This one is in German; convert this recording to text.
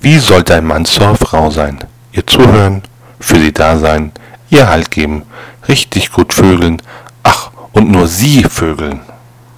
Wie sollte ein Mann zur Frau sein? Ihr zuhören, für sie da sein, ihr Halt geben, richtig gut vögeln, ach, und nur sie vögeln.